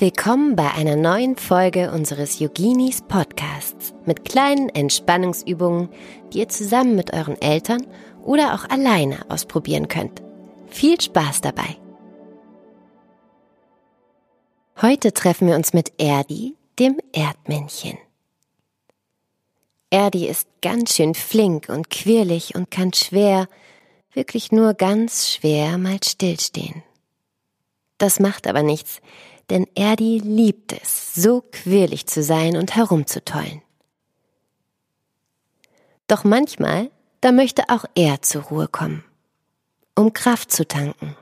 Willkommen bei einer neuen Folge unseres Yoginis Podcasts mit kleinen Entspannungsübungen, die ihr zusammen mit euren Eltern oder auch alleine ausprobieren könnt. Viel Spaß dabei! Heute treffen wir uns mit Erdi, dem Erdmännchen. Erdi ist ganz schön flink und quirlig und kann schwer, wirklich nur ganz schwer mal stillstehen. Das macht aber nichts, denn Erdi liebt es, so quirlig zu sein und herumzutollen. Doch manchmal, da möchte auch er zur Ruhe kommen, um Kraft zu tanken.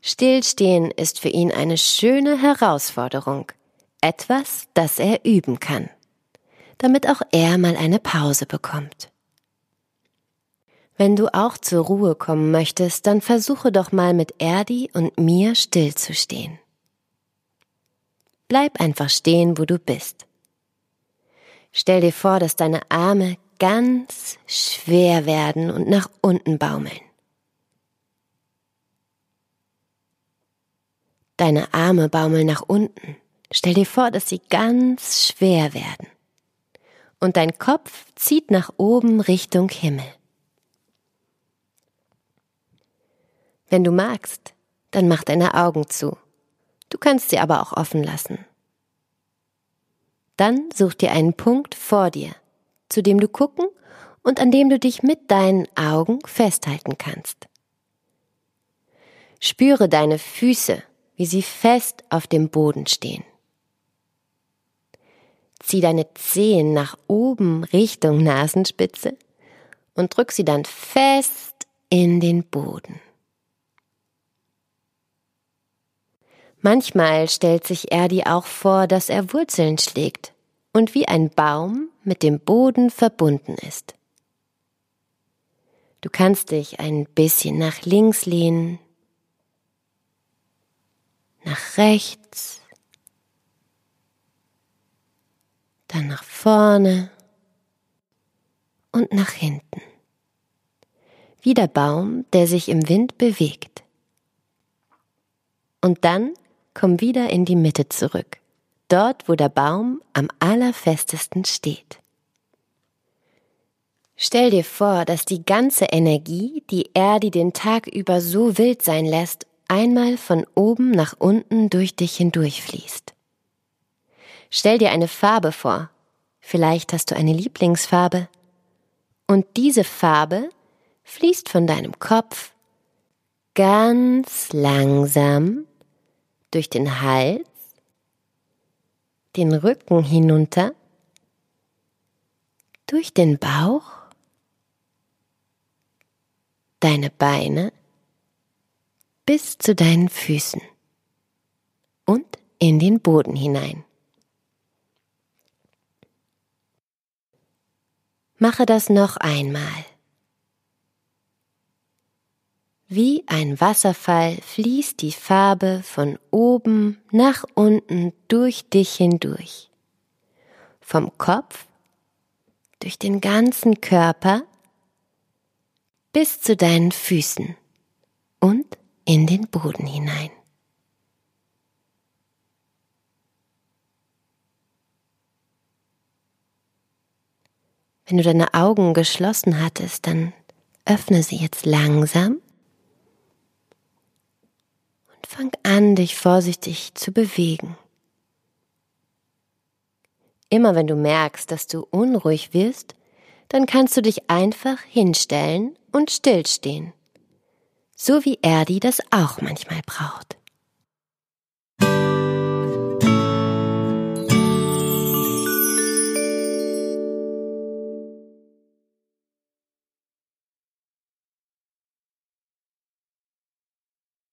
Stillstehen ist für ihn eine schöne Herausforderung, etwas, das er üben kann, damit auch er mal eine Pause bekommt. Wenn du auch zur Ruhe kommen möchtest, dann versuche doch mal mit Erdi und mir stillzustehen. Bleib einfach stehen, wo du bist. Stell dir vor, dass deine Arme ganz schwer werden und nach unten baumeln. Deine Arme baumeln nach unten. Stell dir vor, dass sie ganz schwer werden. Und dein Kopf zieht nach oben Richtung Himmel. Wenn du magst, dann mach deine Augen zu Du kannst sie aber auch offen lassen. Dann such dir einen Punkt vor dir, zu dem du gucken und an dem du dich mit deinen Augen festhalten kannst. Spüre deine Füße, wie sie fest auf dem Boden stehen. Zieh deine Zehen nach oben Richtung Nasenspitze und drück sie dann fest in den Boden. Manchmal stellt sich Erdi auch vor, dass er Wurzeln schlägt und wie ein Baum mit dem Boden verbunden ist. Du kannst dich ein bisschen nach links lehnen, nach rechts, dann nach vorne und nach hinten. Wie der Baum, der sich im Wind bewegt. Und dann komm wieder in die Mitte zurück, dort wo der Baum am allerfestesten steht. Stell dir vor, dass die ganze Energie, die er die den Tag über so wild sein lässt, einmal von oben nach unten durch dich hindurchfließt. Stell dir eine Farbe vor, vielleicht hast du eine Lieblingsfarbe, und diese Farbe fließt von deinem Kopf ganz langsam durch den Hals, den Rücken hinunter, durch den Bauch, deine Beine bis zu deinen Füßen und in den Boden hinein. Mache das noch einmal. Wie ein Wasserfall fließt die Farbe von oben nach unten durch dich hindurch. Vom Kopf, durch den ganzen Körper bis zu deinen Füßen und in den Boden hinein. Wenn du deine Augen geschlossen hattest, dann öffne sie jetzt langsam Fang an, dich vorsichtig zu bewegen. Immer wenn du merkst, dass du unruhig wirst, dann kannst du dich einfach hinstellen und stillstehen. So wie Erdi das auch manchmal braucht.